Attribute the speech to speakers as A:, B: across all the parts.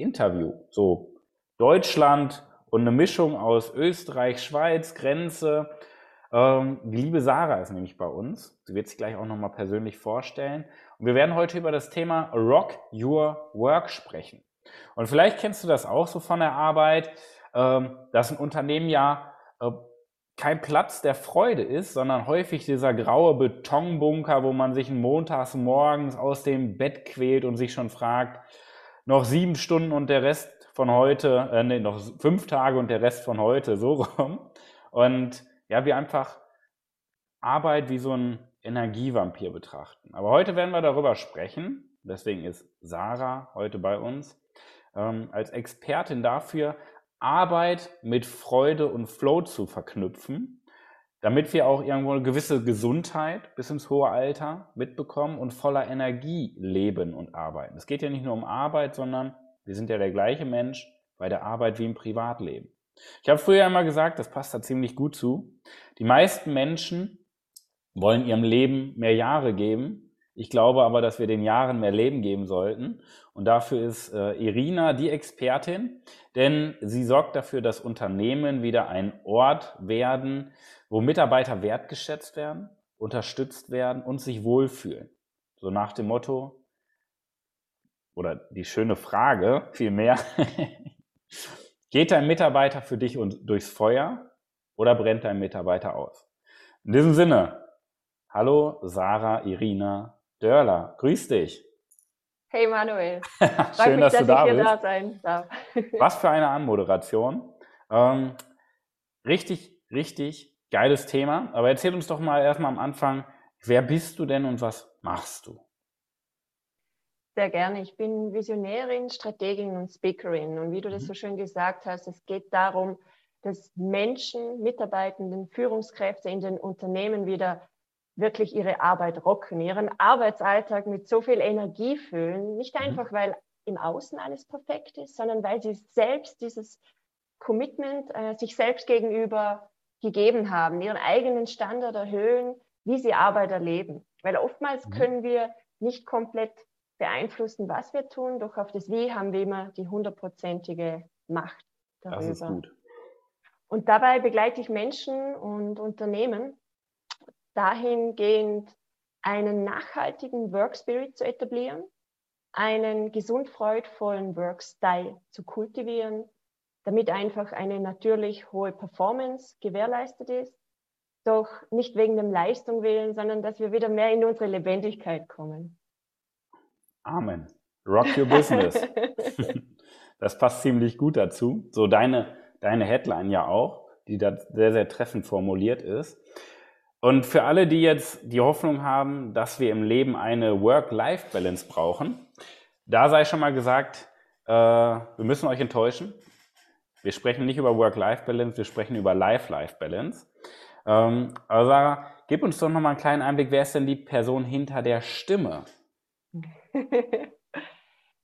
A: Interview. So Deutschland und eine Mischung aus Österreich, Schweiz, Grenze. Ähm, die liebe Sarah ist nämlich bei uns. Sie wird sich gleich auch nochmal persönlich vorstellen. Und wir werden heute über das Thema Rock Your Work sprechen. Und vielleicht kennst du das auch so von der Arbeit, ähm, dass ein Unternehmen ja äh, kein Platz der Freude ist, sondern häufig dieser graue Betonbunker, wo man sich montags morgens aus dem Bett quält und sich schon fragt, noch sieben Stunden und der Rest von heute, äh, nee, noch fünf Tage und der Rest von heute, so rum. Und ja, wir einfach Arbeit wie so ein Energievampir betrachten. Aber heute werden wir darüber sprechen. Deswegen ist Sarah heute bei uns ähm, als Expertin dafür, Arbeit mit Freude und Flow zu verknüpfen, damit wir auch irgendwo eine gewisse Gesundheit bis ins hohe Alter mitbekommen und voller Energie leben und arbeiten. Es geht ja nicht nur um Arbeit, sondern wir sind ja der gleiche Mensch bei der Arbeit wie im Privatleben. Ich habe früher immer gesagt, das passt da ziemlich gut zu. Die meisten Menschen wollen ihrem Leben mehr Jahre geben, ich glaube aber, dass wir den Jahren mehr Leben geben sollten. Und dafür ist äh, Irina die Expertin, denn sie sorgt dafür, dass Unternehmen wieder ein Ort werden, wo Mitarbeiter wertgeschätzt werden, unterstützt werden und sich wohlfühlen. So nach dem Motto, oder die schöne Frage vielmehr, geht dein Mitarbeiter für dich und durchs Feuer oder brennt dein Mitarbeiter aus? In diesem Sinne, hallo Sarah, Irina, Dörler, grüß dich.
B: Hey Manuel.
A: Schön, mich, dass, dass, du da
B: bist.
A: Da
B: sein darf.
A: Was für eine Anmoderation. Ähm, richtig, richtig geiles Thema. Aber erzähl uns doch mal erstmal am Anfang, wer bist du denn und was machst du?
B: Sehr gerne. Ich bin Visionärin, Strategin und Speakerin. Und wie du das mhm. so schön gesagt hast, es geht darum, dass Menschen, Mitarbeitenden, Führungskräfte in den Unternehmen wieder wirklich ihre Arbeit rocken, ihren Arbeitsalltag mit so viel Energie füllen. Nicht mhm. einfach, weil im Außen alles perfekt ist, sondern weil sie selbst dieses Commitment äh, sich selbst gegenüber gegeben haben, ihren eigenen Standard erhöhen, wie sie Arbeit erleben. Weil oftmals mhm. können wir nicht komplett beeinflussen, was wir tun, doch auf das Wie haben wir immer die hundertprozentige Macht darüber. Das ist gut. Und dabei begleite ich Menschen und Unternehmen dahingehend einen nachhaltigen Work Spirit zu etablieren, einen gesund freudvollen Work-Style zu kultivieren, damit einfach eine natürlich hohe Performance gewährleistet ist, doch nicht wegen dem Leistung willen, sondern dass wir wieder mehr in unsere Lebendigkeit kommen.
A: Amen. Rock your business. das passt ziemlich gut dazu. So deine, deine Headline ja auch, die da sehr, sehr treffend formuliert ist. Und für alle, die jetzt die Hoffnung haben, dass wir im Leben eine Work-Life-Balance brauchen, da sei schon mal gesagt, äh, wir müssen euch enttäuschen. Wir sprechen nicht über Work-Life-Balance, wir sprechen über Life-Life-Balance. Ähm, aber Sarah, gib uns doch noch mal einen kleinen Einblick, wer ist denn die Person hinter der Stimme?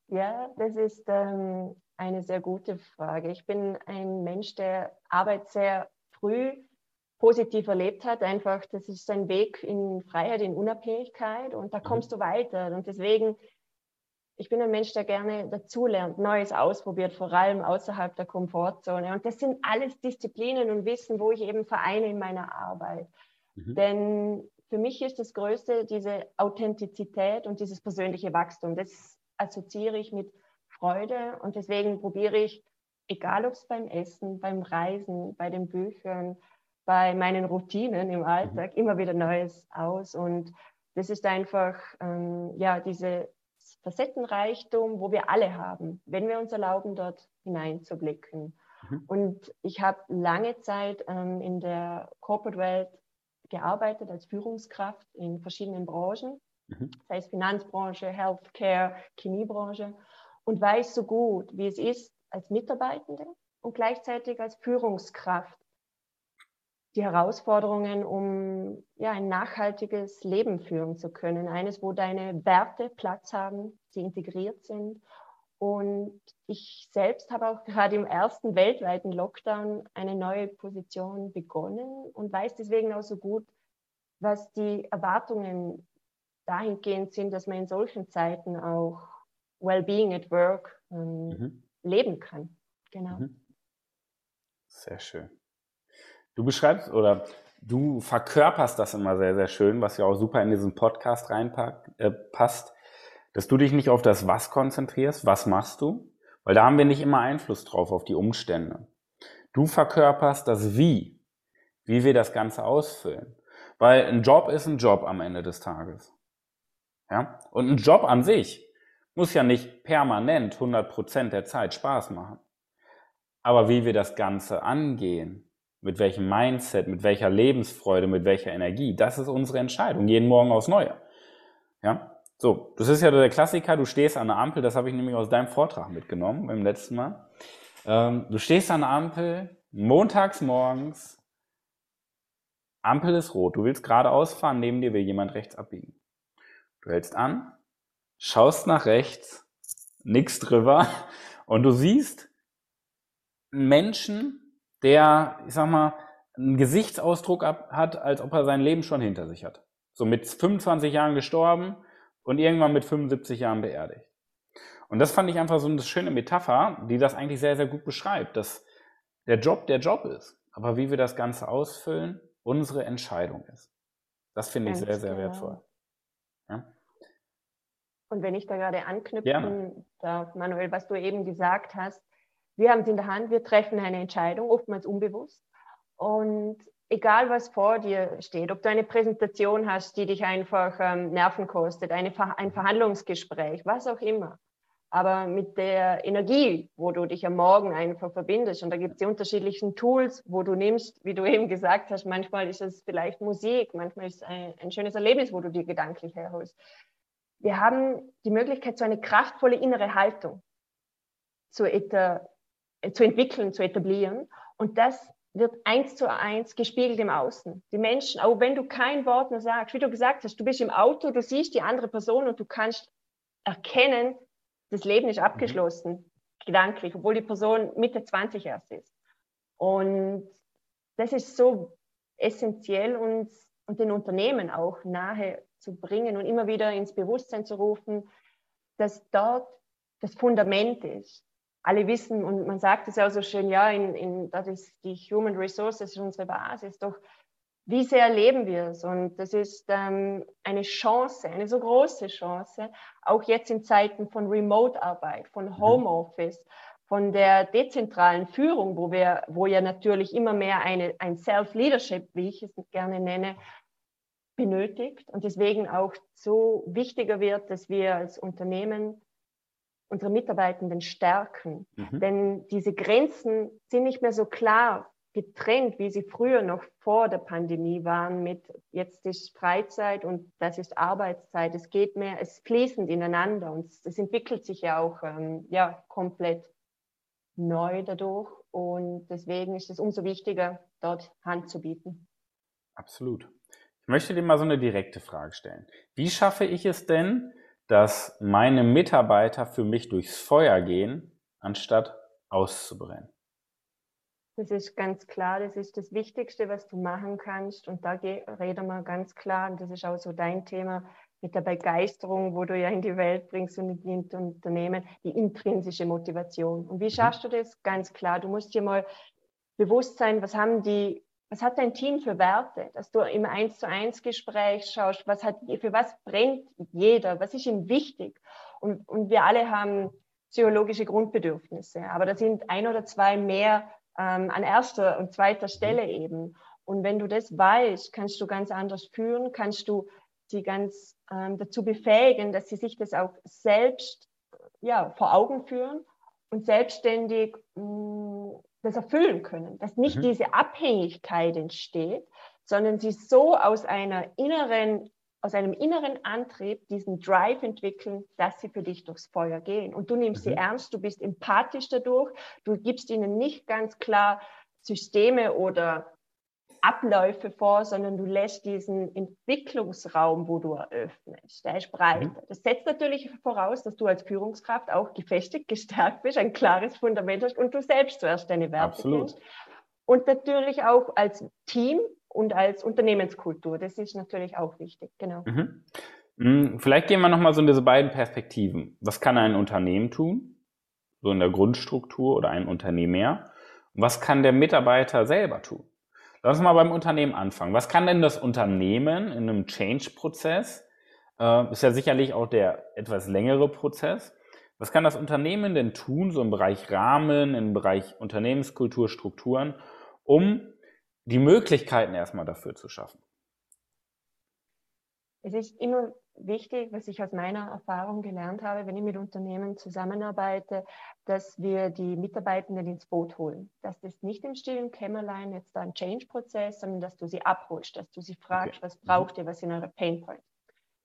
B: ja, das ist ähm, eine sehr gute Frage. Ich bin ein Mensch, der Arbeit sehr früh positiv erlebt hat. Einfach, das ist ein Weg in Freiheit, in Unabhängigkeit und da mhm. kommst du weiter. Und deswegen, ich bin ein Mensch, der gerne dazulernt, Neues ausprobiert, vor allem außerhalb der Komfortzone. Und das sind alles Disziplinen und Wissen, wo ich eben vereine in meiner Arbeit. Mhm. Denn für mich ist das Größte diese Authentizität und dieses persönliche Wachstum. Das assoziiere ich mit Freude und deswegen probiere ich, egal ob es beim Essen, beim Reisen, bei den Büchern, bei meinen Routinen im Alltag mhm. immer wieder Neues aus. Und das ist einfach, ähm, ja, diese Facettenreichtum, wo wir alle haben, wenn wir uns erlauben, dort hineinzublicken. Mhm. Und ich habe lange Zeit ähm, in der Corporate Welt gearbeitet als Führungskraft in verschiedenen Branchen, mhm. sei es Finanzbranche, Healthcare, Chemiebranche. und weiß so gut, wie es ist als Mitarbeitende und gleichzeitig als Führungskraft die Herausforderungen, um ja, ein nachhaltiges Leben führen zu können. Eines, wo deine Werte Platz haben, sie integriert sind. Und ich selbst habe auch gerade im ersten weltweiten Lockdown eine neue Position begonnen und weiß deswegen auch so gut, was die Erwartungen dahingehend sind, dass man in solchen Zeiten auch Wellbeing at Work ähm, mhm. leben kann. Genau. Mhm.
A: Sehr schön. Du beschreibst oder du verkörperst das immer sehr, sehr schön, was ja auch super in diesen Podcast reinpasst, äh, dass du dich nicht auf das Was konzentrierst, was machst du, weil da haben wir nicht immer Einfluss drauf auf die Umstände. Du verkörperst das Wie, wie wir das Ganze ausfüllen. Weil ein Job ist ein Job am Ende des Tages. Ja? Und ein Job an sich muss ja nicht permanent 100% der Zeit Spaß machen. Aber wie wir das Ganze angehen, mit welchem Mindset, mit welcher Lebensfreude, mit welcher Energie, das ist unsere Entscheidung, jeden Morgen aufs Neue. Ja, so, das ist ja der Klassiker, du stehst an der Ampel, das habe ich nämlich aus deinem Vortrag mitgenommen beim letzten Mal. Ähm, du stehst an der Ampel, montags morgens, Ampel ist rot, du willst geradeaus fahren, neben dir will jemand rechts abbiegen. Du hältst an, schaust nach rechts, nix drüber. Und du siehst Menschen, der, ich sag mal, einen Gesichtsausdruck hat, als ob er sein Leben schon hinter sich hat. So mit 25 Jahren gestorben und irgendwann mit 75 Jahren beerdigt. Und das fand ich einfach so eine schöne Metapher, die das eigentlich sehr, sehr gut beschreibt, dass der Job der Job ist, aber wie wir das Ganze ausfüllen, unsere Entscheidung ist. Das finde ich sehr, sehr genau. wertvoll. Ja?
B: Und wenn ich da gerade anknüpfen darf, Manuel, was du eben gesagt hast, wir haben es in der Hand, wir treffen eine Entscheidung, oftmals unbewusst. Und egal was vor dir steht, ob du eine Präsentation hast, die dich einfach ähm, Nerven kostet, eine ein Verhandlungsgespräch, was auch immer. Aber mit der Energie, wo du dich am Morgen einfach verbindest, und da gibt es die unterschiedlichen Tools, wo du nimmst, wie du eben gesagt hast, manchmal ist es vielleicht Musik, manchmal ist es ein, ein schönes Erlebnis, wo du dir gedanklich herholst. Wir haben die Möglichkeit, so eine kraftvolle innere Haltung zu, zu entwickeln, zu etablieren. Und das wird eins zu eins gespiegelt im Außen. Die Menschen, auch wenn du kein Wort mehr sagst, wie du gesagt hast, du bist im Auto, du siehst die andere Person und du kannst erkennen, das Leben ist abgeschlossen, mhm. gedanklich, obwohl die Person Mitte 20 erst ist. Und das ist so essentiell und, und den Unternehmen auch nahe zu bringen und immer wieder ins Bewusstsein zu rufen, dass dort das Fundament ist alle wissen, und man sagt es ja auch so schön, ja, in, in, das ist die Human Resources, ist unsere Basis, doch wie sehr erleben wir es? Und das ist ähm, eine Chance, eine so große Chance, auch jetzt in Zeiten von Remote-Arbeit, von mhm. Homeoffice, von der dezentralen Führung, wo wir, wo ja natürlich immer mehr eine, ein Self-Leadership, wie ich es gerne nenne, benötigt und deswegen auch so wichtiger wird, dass wir als Unternehmen unsere Mitarbeitenden stärken. Mhm. Denn diese Grenzen sind nicht mehr so klar getrennt, wie sie früher noch vor der Pandemie waren mit jetzt ist Freizeit und das ist Arbeitszeit. Es geht mehr, es fließend ineinander und es entwickelt sich ja auch ähm, ja, komplett neu dadurch und deswegen ist es umso wichtiger, dort Hand zu bieten.
A: Absolut. Ich möchte dir mal so eine direkte Frage stellen. Wie schaffe ich es denn, dass meine Mitarbeiter für mich durchs Feuer gehen, anstatt auszubrennen.
B: Das ist ganz klar, das ist das Wichtigste, was du machen kannst. Und da reden wir ganz klar, und das ist auch so dein Thema mit der Begeisterung, wo du ja in die Welt bringst und in die Unternehmen, die intrinsische Motivation. Und wie mhm. schaffst du das? Ganz klar, du musst dir mal bewusst sein, was haben die was hat dein Team für Werte, dass du im Eins zu eins Gespräch schaust, was hat, für was brennt jeder, was ist ihm wichtig. Und, und wir alle haben psychologische Grundbedürfnisse, aber da sind ein oder zwei mehr ähm, an erster und zweiter Stelle mhm. eben. Und wenn du das weißt, kannst du ganz anders führen, kannst du sie ganz ähm, dazu befähigen, dass sie sich das auch selbst ja, vor Augen führen und selbstständig mh, mm, das erfüllen können, dass nicht mhm. diese Abhängigkeit entsteht, sondern sie so aus einer inneren aus einem inneren Antrieb diesen Drive entwickeln, dass sie für dich durchs Feuer gehen. Und du nimmst mhm. sie ernst, du bist empathisch dadurch, du gibst ihnen nicht ganz klar Systeme oder Abläufe vor, sondern du lässt diesen Entwicklungsraum, wo du eröffnest, der ist breiter. Mhm. Das setzt natürlich voraus, dass du als Führungskraft auch gefestigt, gestärkt bist, ein klares Fundament hast und du selbst zuerst deine Werte Absolut. kennst. Und natürlich auch als Team und als Unternehmenskultur. Das ist natürlich auch wichtig, genau.
A: Mhm. mhm. Vielleicht gehen wir nochmal so in diese beiden Perspektiven. Was kann ein Unternehmen tun, so in der Grundstruktur oder ein Unternehmer? was kann der Mitarbeiter selber tun? Lass uns mal beim Unternehmen anfangen. Was kann denn das Unternehmen in einem Change-Prozess, äh, ist ja sicherlich auch der etwas längere Prozess, was kann das Unternehmen denn tun, so im Bereich Rahmen, im Bereich Unternehmenskultur, Strukturen, um die Möglichkeiten erstmal dafür zu schaffen?
B: Immer wichtig, was ich aus meiner Erfahrung gelernt habe, wenn ich mit Unternehmen zusammenarbeite, dass wir die Mitarbeitenden ins Boot holen. Dass das nicht im stillen Kämmerlein jetzt da ein Change-Prozess, sondern dass du sie abholst, dass du sie fragst, okay. was mhm. braucht ihr, was sind eure Painpoints.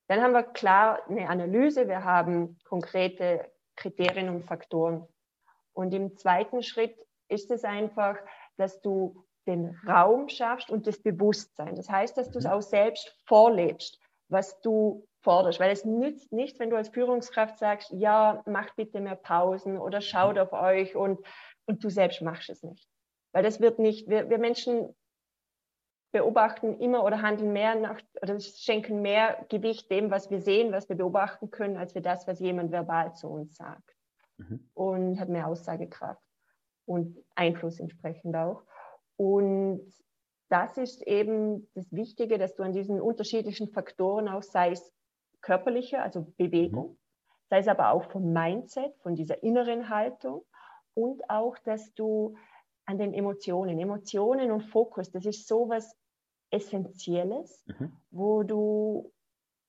B: Dann haben wir klar eine Analyse, wir haben konkrete Kriterien und Faktoren. Und im zweiten Schritt ist es einfach, dass du den Raum schaffst und das Bewusstsein. Das heißt, dass du es mhm. auch selbst vorlebst, was du forderst, weil es nützt nicht, wenn du als Führungskraft sagst, ja, macht bitte mehr Pausen oder schaut auf euch und, und du selbst machst es nicht. Weil das wird nicht, wir, wir Menschen beobachten immer oder handeln mehr nach, oder schenken mehr Gewicht dem, was wir sehen, was wir beobachten können, als wir das, was jemand verbal zu uns sagt. Mhm. Und hat mehr Aussagekraft und Einfluss entsprechend auch. Und das ist eben das Wichtige, dass du an diesen unterschiedlichen Faktoren auch, sei es körperliche, also Bewegung, mhm. sei es aber auch vom Mindset, von dieser inneren Haltung und auch, dass du an den Emotionen, Emotionen und Fokus, das ist so was Essentielles, mhm. wo du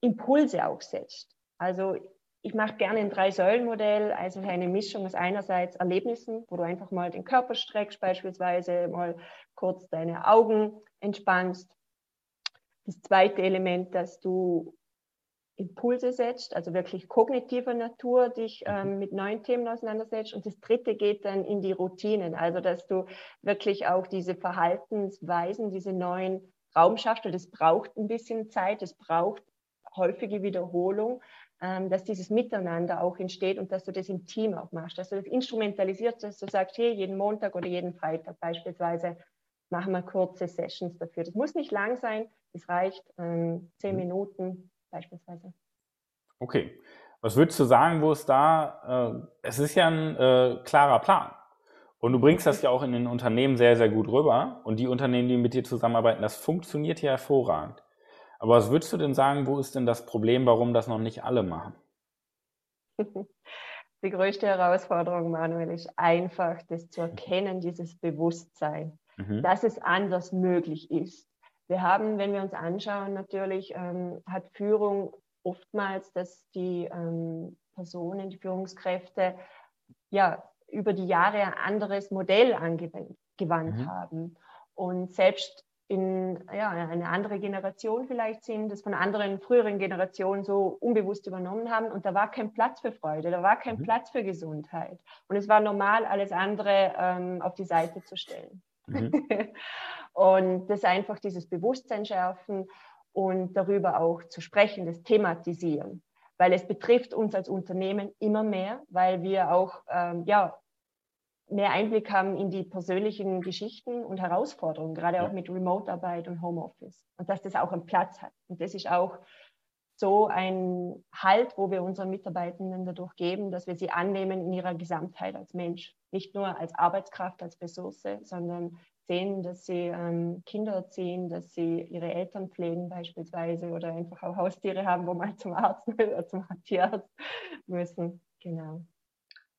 B: Impulse auch setzt. Also ich mache gerne ein Drei-Säulen-Modell, also eine Mischung aus einerseits Erlebnissen, wo du einfach mal den Körper streckst, beispielsweise mal kurz deine Augen entspannst. Das zweite Element, dass du Impulse setzt, also wirklich kognitiver Natur dich mhm. ähm, mit neuen Themen auseinandersetzt. Und das dritte geht dann in die Routinen, also dass du wirklich auch diese Verhaltensweisen, diese neuen Raum schaffst. Und das braucht ein bisschen Zeit, es braucht häufige Wiederholung, ähm, dass dieses Miteinander auch entsteht und dass du das im Team auch machst, dass du das instrumentalisierst, dass du sagst, hey, jeden Montag oder jeden Freitag beispielsweise machen wir kurze Sessions dafür. Das muss nicht lang sein, es reicht ähm, zehn mhm. Minuten, beispielsweise.
A: Okay. Was würdest du sagen, wo es da, äh, es ist ja ein äh, klarer Plan. Und du bringst das ja auch in den Unternehmen sehr, sehr gut rüber. Und die Unternehmen, die mit dir zusammenarbeiten, das funktioniert ja hervorragend. Aber was würdest du denn sagen, wo ist denn das Problem, warum das noch nicht alle machen?
B: Die größte Herausforderung, Manuel, ist einfach, das zu erkennen, dieses Bewusstsein, mhm. dass es anders möglich ist. Wir haben, wenn wir uns anschauen, natürlich ähm, hat Führung oftmals, dass die ähm, Personen, die Führungskräfte, ja, über die Jahre ein anderes Modell angewandt mhm. haben. Und selbst in ja, eine andere Generation vielleicht sind, das von anderen früheren Generationen so unbewusst übernommen haben. Und da war kein Platz für Freude, da war kein mhm. Platz für Gesundheit. Und es war normal, alles andere ähm, auf die Seite zu stellen. Mhm. Und das einfach dieses Bewusstsein schärfen und darüber auch zu sprechen, das thematisieren. Weil es betrifft uns als Unternehmen immer mehr, weil wir auch ähm, ja, mehr Einblick haben in die persönlichen Geschichten und Herausforderungen, gerade auch mit Remote-Arbeit und Homeoffice. Und dass das auch einen Platz hat. Und das ist auch so ein Halt, wo wir unseren Mitarbeitenden dadurch geben, dass wir sie annehmen in ihrer Gesamtheit als Mensch. Nicht nur als Arbeitskraft, als Ressource, sondern sehen, dass sie ähm, Kinder erziehen, dass sie ihre Eltern pflegen beispielsweise oder einfach auch Haustiere haben, wo man zum Arzt oder zum Tierarzt müssen. Genau.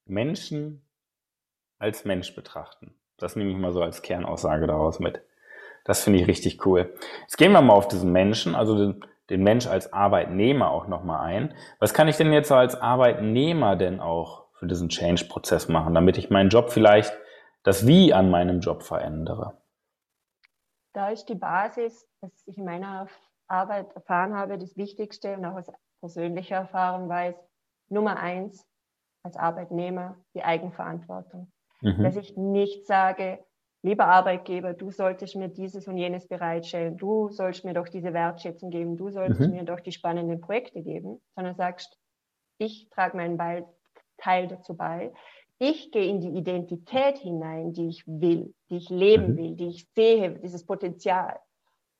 A: Menschen als Mensch betrachten. Das nehme ich mal so als Kernaussage daraus mit. Das finde ich richtig cool. Jetzt gehen wir mal auf diesen Menschen, also den, den Mensch als Arbeitnehmer auch nochmal ein. Was kann ich denn jetzt als Arbeitnehmer denn auch für diesen Change-Prozess machen, damit ich meinen Job vielleicht das Wie an meinem Job verändere?
B: Da ist die Basis, dass ich in meiner Arbeit erfahren habe, das Wichtigste und auch aus persönlicher Erfahrung weiß, Nummer eins als Arbeitnehmer die Eigenverantwortung. Mhm. Dass ich nicht sage, lieber Arbeitgeber, du solltest mir dieses und jenes bereitstellen, du sollst mir doch diese Wertschätzung geben, du sollst mhm. mir doch die spannenden Projekte geben, sondern sagst, ich trage meinen Teil dazu bei. Ich gehe in die Identität hinein, die ich will, die ich leben mhm. will, die ich sehe, dieses Potenzial.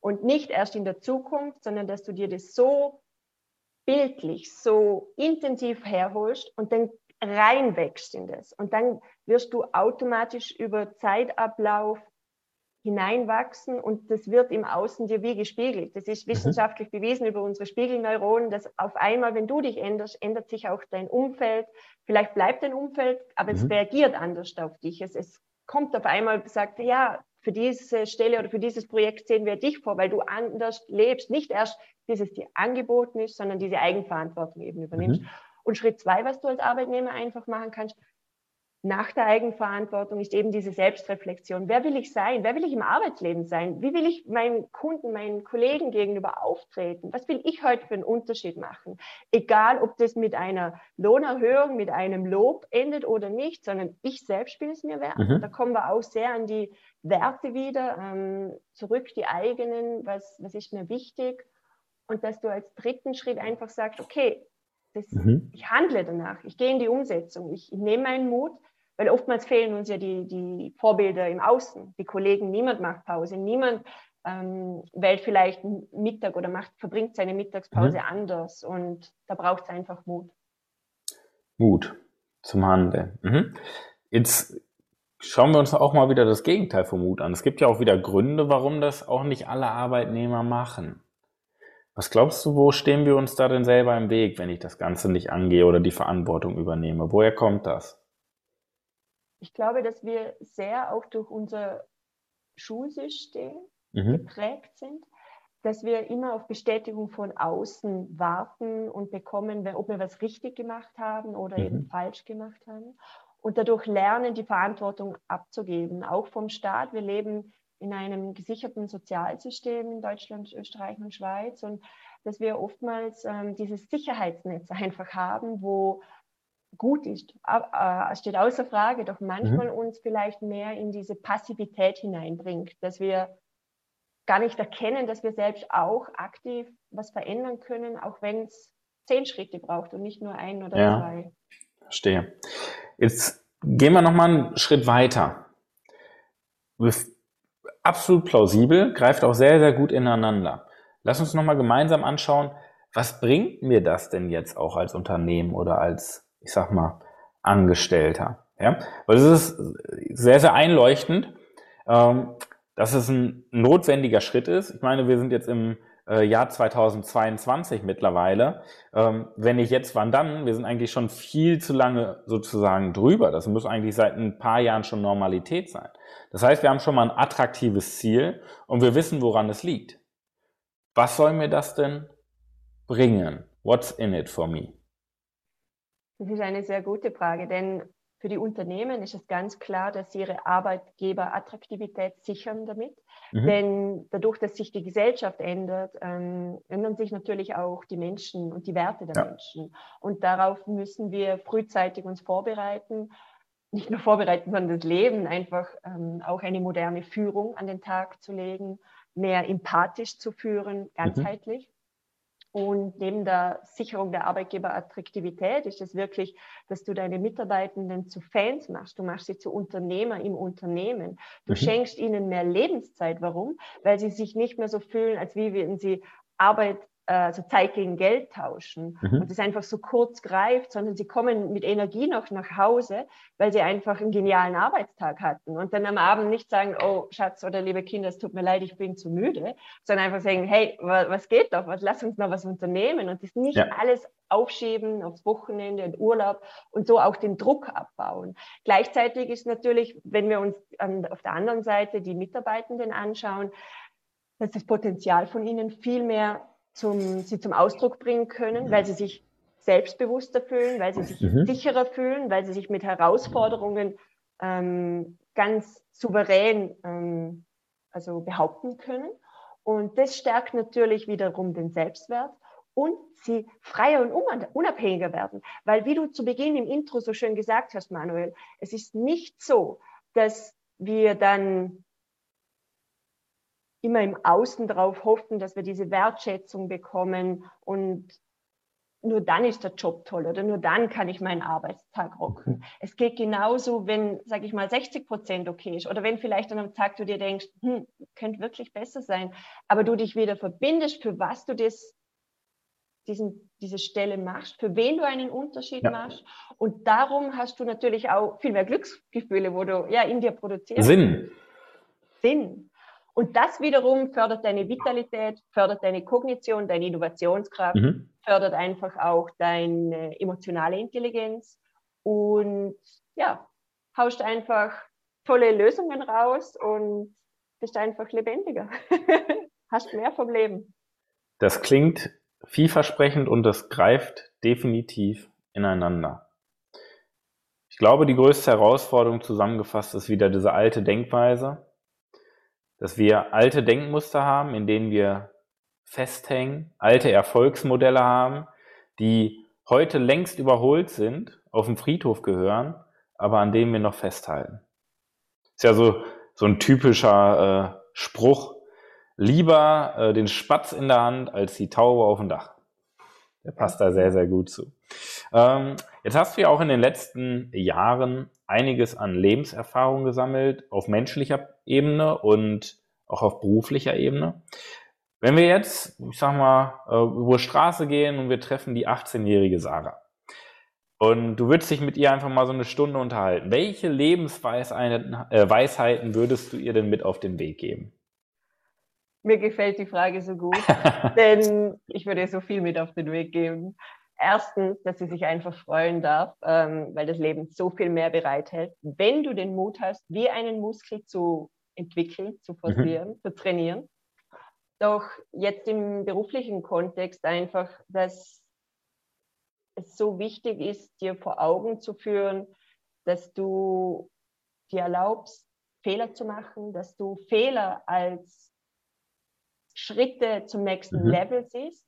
B: Und nicht erst in der Zukunft, sondern dass du dir das so bildlich, so intensiv herholst und dann reinwächst in das. Und dann wirst du automatisch über Zeitablauf hineinwachsen und das wird im Außen dir wie gespiegelt. Das ist mhm. wissenschaftlich bewiesen über unsere Spiegelneuronen, dass auf einmal, wenn du dich änderst, ändert sich auch dein Umfeld. Vielleicht bleibt dein Umfeld, aber mhm. es reagiert anders auf dich. Es, es kommt auf einmal, sagt, ja, für diese Stelle oder für dieses Projekt sehen wir dich vor, weil du anders lebst. Nicht erst, bis es dir angeboten ist, sondern diese Eigenverantwortung eben übernimmst. Mhm. Und Schritt zwei, was du als Arbeitnehmer einfach machen kannst, nach der Eigenverantwortung ist eben diese Selbstreflexion. Wer will ich sein? Wer will ich im Arbeitsleben sein? Wie will ich meinen Kunden, meinen Kollegen gegenüber auftreten? Was will ich heute für einen Unterschied machen? Egal, ob das mit einer Lohnerhöhung, mit einem Lob endet oder nicht, sondern ich selbst will es mir wert. Mhm. Da kommen wir auch sehr an die Werte wieder, ähm, zurück, die eigenen, was, was ist mir wichtig? Und dass du als dritten Schritt einfach sagst, okay, das, mhm. Ich handle danach, ich gehe in die Umsetzung, ich nehme meinen Mut, weil oftmals fehlen uns ja die, die Vorbilder im Außen. Die Kollegen, niemand macht Pause, niemand ähm, wählt vielleicht Mittag oder macht, verbringt seine Mittagspause mhm. anders und da braucht es einfach Mut.
A: Mut zum Handeln. Mhm. Jetzt schauen wir uns auch mal wieder das Gegenteil von Mut an. Es gibt ja auch wieder Gründe, warum das auch nicht alle Arbeitnehmer machen. Was glaubst du, wo stehen wir uns da denn selber im Weg, wenn ich das Ganze nicht angehe oder die Verantwortung übernehme? Woher kommt das?
B: Ich glaube, dass wir sehr auch durch unser Schulsystem mhm. geprägt sind, dass wir immer auf Bestätigung von außen warten und bekommen, ob wir was richtig gemacht haben oder mhm. eben falsch gemacht haben. Und dadurch lernen, die Verantwortung abzugeben, auch vom Staat. Wir leben in einem gesicherten Sozialsystem in Deutschland, Österreich und Schweiz und dass wir oftmals ähm, dieses Sicherheitsnetz einfach haben, wo gut ist, äh, steht außer Frage, doch manchmal mhm. uns vielleicht mehr in diese Passivität hineinbringt, dass wir gar nicht erkennen, dass wir selbst auch aktiv was verändern können, auch wenn es zehn Schritte braucht und nicht nur ein oder ja, zwei.
A: Verstehe. Jetzt gehen wir nochmal einen Schritt weiter absolut plausibel, greift auch sehr, sehr gut ineinander. Lass uns nochmal gemeinsam anschauen, was bringt mir das denn jetzt auch als Unternehmen oder als, ich sag mal, Angestellter? Ja, weil es ist sehr, sehr einleuchtend, ähm, dass es ein notwendiger Schritt ist. Ich meine, wir sind jetzt im äh, Jahr 2022 mittlerweile. Ähm, wenn nicht jetzt, wann dann? Wir sind eigentlich schon viel zu lange sozusagen drüber. Das muss eigentlich seit ein paar Jahren schon Normalität sein. Das heißt, wir haben schon mal ein attraktives Ziel und wir wissen, woran es liegt. Was soll mir das denn bringen? What's in it for me?
B: Das ist eine sehr gute Frage, denn für die Unternehmen ist es ganz klar, dass sie ihre Arbeitgeberattraktivität sichern damit. Mhm. Denn dadurch, dass sich die Gesellschaft ändert, ähm, ändern sich natürlich auch die Menschen und die Werte der ja. Menschen. Und darauf müssen wir frühzeitig uns vorbereiten. Nicht nur vorbereiten, sondern das Leben, einfach ähm, auch eine moderne Führung an den Tag zu legen, mehr empathisch zu führen, mhm. ganzheitlich. Mhm. Und neben der Sicherung der Arbeitgeberattraktivität ist es wirklich, dass du deine Mitarbeitenden zu Fans machst. Du machst sie zu Unternehmer im Unternehmen. Du mhm. schenkst ihnen mehr Lebenszeit. Warum? Weil sie sich nicht mehr so fühlen, als wie wenn sie Arbeit also Zeit gegen Geld tauschen mhm. und es einfach so kurz greift, sondern sie kommen mit Energie noch nach Hause, weil sie einfach einen genialen Arbeitstag hatten und dann am Abend nicht sagen, oh Schatz oder liebe Kinder, es tut mir leid, ich bin zu müde, sondern einfach sagen, hey, was geht doch, was, lass uns noch was unternehmen und das nicht ja. alles aufschieben aufs Wochenende und Urlaub und so auch den Druck abbauen. Gleichzeitig ist natürlich, wenn wir uns an, auf der anderen Seite die Mitarbeitenden anschauen, dass das Potenzial von ihnen viel mehr zum, sie zum Ausdruck bringen können, weil sie sich selbstbewusster fühlen, weil sie sich mhm. sicherer fühlen, weil sie sich mit Herausforderungen ähm, ganz souverän ähm, also behaupten können. Und das stärkt natürlich wiederum den Selbstwert und sie freier und unabhängiger werden. Weil, wie du zu Beginn im Intro so schön gesagt hast, Manuel, es ist nicht so, dass wir dann immer im Außen darauf hoffen, dass wir diese Wertschätzung bekommen und nur dann ist der Job toll oder nur dann kann ich meinen Arbeitstag rocken. Mhm. Es geht genauso, wenn, sage ich mal, 60 Prozent okay ist oder wenn vielleicht an einem Tag du dir denkst, hm, könnte wirklich besser sein, aber du dich wieder verbindest, für was du das, diesen, diese Stelle machst, für wen du einen Unterschied ja. machst und darum hast du natürlich auch viel mehr Glücksgefühle, wo du ja in dir produzierst.
A: Sinn.
B: Sinn. Und das wiederum fördert deine Vitalität, fördert deine Kognition, deine Innovationskraft, mhm. fördert einfach auch deine emotionale Intelligenz und ja, haust einfach tolle Lösungen raus und bist einfach lebendiger. Hast mehr vom Leben.
A: Das klingt vielversprechend und das greift definitiv ineinander. Ich glaube, die größte Herausforderung zusammengefasst ist wieder diese alte Denkweise, dass wir alte Denkmuster haben, in denen wir festhängen, alte Erfolgsmodelle haben, die heute längst überholt sind, auf dem Friedhof gehören, aber an denen wir noch festhalten. Ist ja so, so ein typischer äh, Spruch, lieber äh, den Spatz in der Hand als die Taube auf dem Dach. Der passt da sehr, sehr gut zu. Ähm, jetzt hast du ja auch in den letzten Jahren einiges an Lebenserfahrung gesammelt auf menschlicher Ebene und auch auf beruflicher Ebene. Wenn wir jetzt, ich sag mal, äh, über Straße gehen und wir treffen die 18-jährige Sarah und du würdest dich mit ihr einfach mal so eine Stunde unterhalten, welche Lebensweisheiten äh, würdest du ihr denn mit auf den Weg geben?
B: Mir gefällt die Frage so gut, denn ich würde ihr so viel mit auf den Weg geben. Erstens, dass sie sich einfach freuen darf, ähm, weil das Leben so viel mehr bereithält. Wenn du den Mut hast, wie einen Muskel zu entwickeln, zu mhm. forcieren, mhm. zu trainieren. Doch jetzt im beruflichen Kontext einfach, dass es so wichtig ist, dir vor Augen zu führen, dass du dir erlaubst, Fehler zu machen, dass du Fehler als Schritte zum nächsten mhm. Level siehst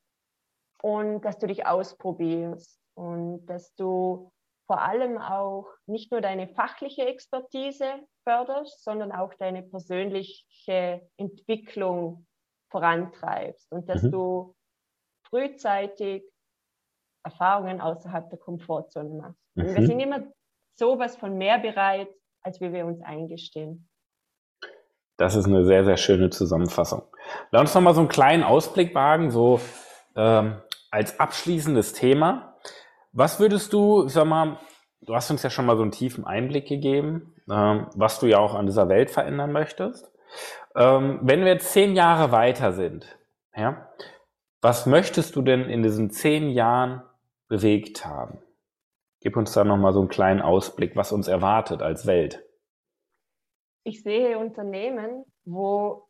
B: und dass du dich ausprobierst und dass du vor allem auch nicht nur deine fachliche Expertise förderst, sondern auch deine persönliche Entwicklung vorantreibst und dass mhm. du frühzeitig Erfahrungen außerhalb der Komfortzone machst. Mhm. Wir sind immer sowas von mehr bereit, als wie wir uns eingestehen.
A: Das ist eine sehr, sehr schöne Zusammenfassung. Lass uns noch mal so einen kleinen Ausblick wagen, so ähm, als abschließendes Thema. Was würdest du, ich sag mal, du hast uns ja schon mal so einen tiefen Einblick gegeben, ähm, was du ja auch an dieser Welt verändern möchtest. Ähm, wenn wir jetzt zehn Jahre weiter sind, ja, was möchtest du denn in diesen zehn Jahren bewegt haben? Gib uns da nochmal so einen kleinen Ausblick, was uns erwartet als Welt.
B: Ich sehe Unternehmen, wo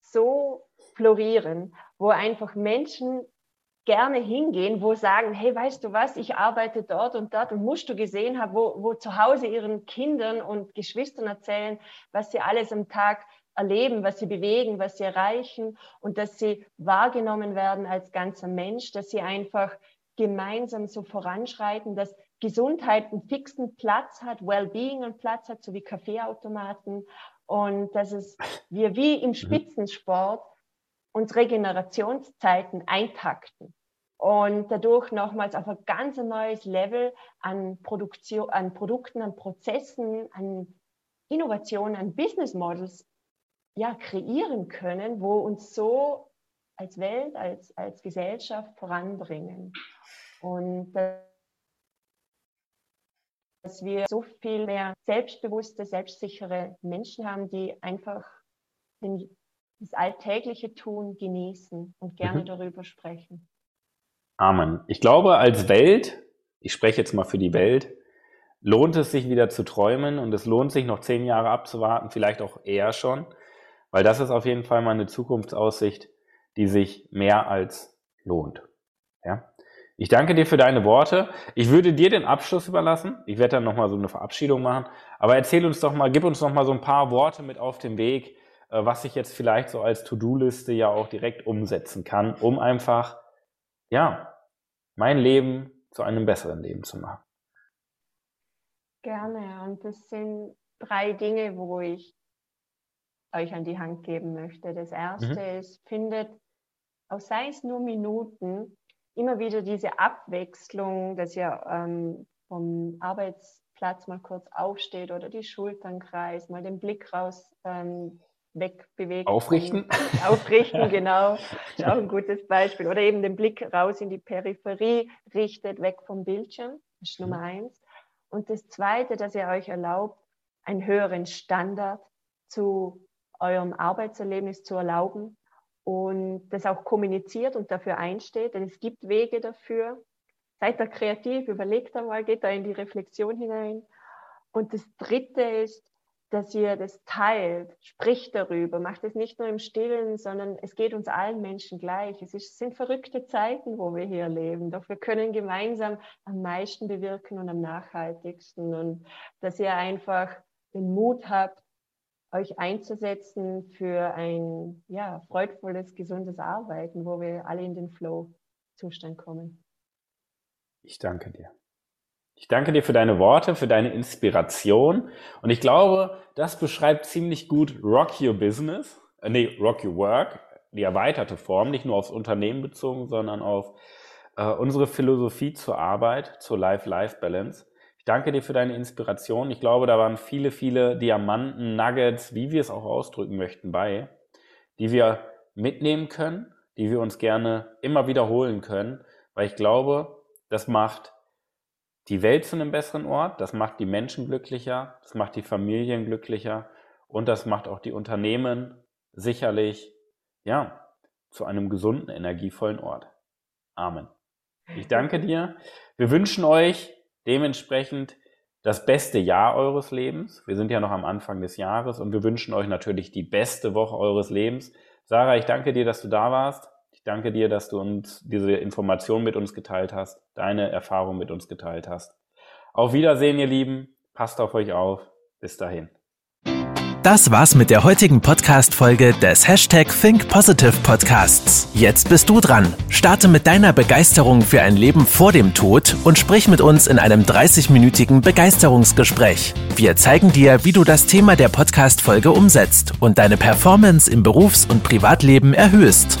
B: so florieren, wo einfach Menschen gerne hingehen, wo sagen, hey, weißt du was, ich arbeite dort und dort und musst du gesehen haben, wo, wo zu Hause ihren Kindern und Geschwistern erzählen, was sie alles am Tag erleben, was sie bewegen, was sie erreichen und dass sie wahrgenommen werden als ganzer Mensch, dass sie einfach gemeinsam so voranschreiten, dass Gesundheit einen fixen Platz hat, Wellbeing einen Platz hat, so wie Kaffeeautomaten und dass es wir wie im mhm. Spitzensport und Regenerationszeiten eintakten und dadurch nochmals auf ein ganz neues Level an Produktion, an Produkten, an Prozessen, an Innovationen, an Business Models ja, kreieren können, wo uns so als Welt, als, als Gesellschaft voranbringen. Und dass wir so viel mehr selbstbewusste, selbstsichere Menschen haben, die einfach den das alltägliche Tun genießen und gerne mhm. darüber sprechen.
A: Amen. Ich glaube, als Welt, ich spreche jetzt mal für die Welt, lohnt es sich wieder zu träumen und es lohnt sich noch zehn Jahre abzuwarten, vielleicht auch eher schon, weil das ist auf jeden Fall mal eine Zukunftsaussicht, die sich mehr als lohnt. Ja? Ich danke dir für deine Worte. Ich würde dir den Abschluss überlassen. Ich werde dann nochmal so eine Verabschiedung machen. Aber erzähl uns doch mal, gib uns noch mal so ein paar Worte mit auf den Weg, was ich jetzt vielleicht so als To-Do-Liste ja auch direkt umsetzen kann, um einfach, ja, mein Leben zu einem besseren Leben zu machen.
B: Gerne. Und das sind drei Dinge, wo ich euch an die Hand geben möchte. Das erste mhm. ist, findet, auch sei es nur Minuten, immer wieder diese Abwechslung, dass ihr ähm, vom Arbeitsplatz mal kurz aufsteht oder die Schultern kreist, mal den Blick raus ähm, wegbewegt.
A: Aufrichten?
B: Aufrichten, genau. ist auch ein gutes Beispiel. Oder eben den Blick raus in die Peripherie richtet, weg vom Bildschirm. Das ist Nummer mhm. eins. Und das zweite, dass ihr euch erlaubt, einen höheren Standard zu eurem Arbeitserlebnis zu erlauben und das auch kommuniziert und dafür einsteht, denn es gibt Wege dafür. Seid da kreativ, überlegt einmal, geht da in die Reflexion hinein. Und das Dritte ist, dass ihr das teilt, spricht darüber, macht es nicht nur im Stillen, sondern es geht uns allen Menschen gleich. Es, ist, sind verrückte Zeiten, wo wir hier leben, doch wir können gemeinsam am meisten bewirken und am nachhaltigsten. Und dass ihr einfach den Mut habt, euch einzusetzen für ein ja, freudvolles, gesundes Arbeiten, wo wir alle in den Flow-Zustand kommen.
A: Ich danke dir. Ich danke dir für deine Worte, für deine Inspiration. Und ich glaube, das beschreibt ziemlich gut Rock Your Business, äh, nee, Rock Your Work, die erweiterte Form, nicht nur aufs Unternehmen bezogen, sondern auf äh, unsere Philosophie zur Arbeit, zur Life-Life-Balance. Ich danke dir für deine Inspiration. Ich glaube, da waren viele, viele Diamanten, Nuggets, wie wir es auch ausdrücken möchten, bei, die wir mitnehmen können, die wir uns gerne immer wiederholen können, weil ich glaube, das macht die Welt zu einem besseren Ort, das macht die Menschen glücklicher, das macht die Familien glücklicher und das macht auch die Unternehmen sicherlich, ja, zu einem gesunden, energievollen Ort. Amen. Ich danke dir. Wir wünschen euch dementsprechend das beste Jahr eures Lebens. Wir sind ja noch am Anfang des Jahres und wir wünschen euch natürlich die beste Woche eures Lebens. Sarah, ich danke dir, dass du da warst. Danke dir, dass du uns diese Information mit uns geteilt hast, deine Erfahrung mit uns geteilt hast. Auf Wiedersehen, ihr Lieben. Passt auf euch auf. Bis dahin.
C: Das war's mit der heutigen Podcast-Folge des Hashtag Think Positive Podcasts. Jetzt bist du dran. Starte mit deiner Begeisterung für ein Leben vor dem Tod und sprich mit uns in einem 30-minütigen Begeisterungsgespräch. Wir zeigen dir, wie du das Thema der Podcast-Folge umsetzt und deine Performance im Berufs- und Privatleben erhöhst.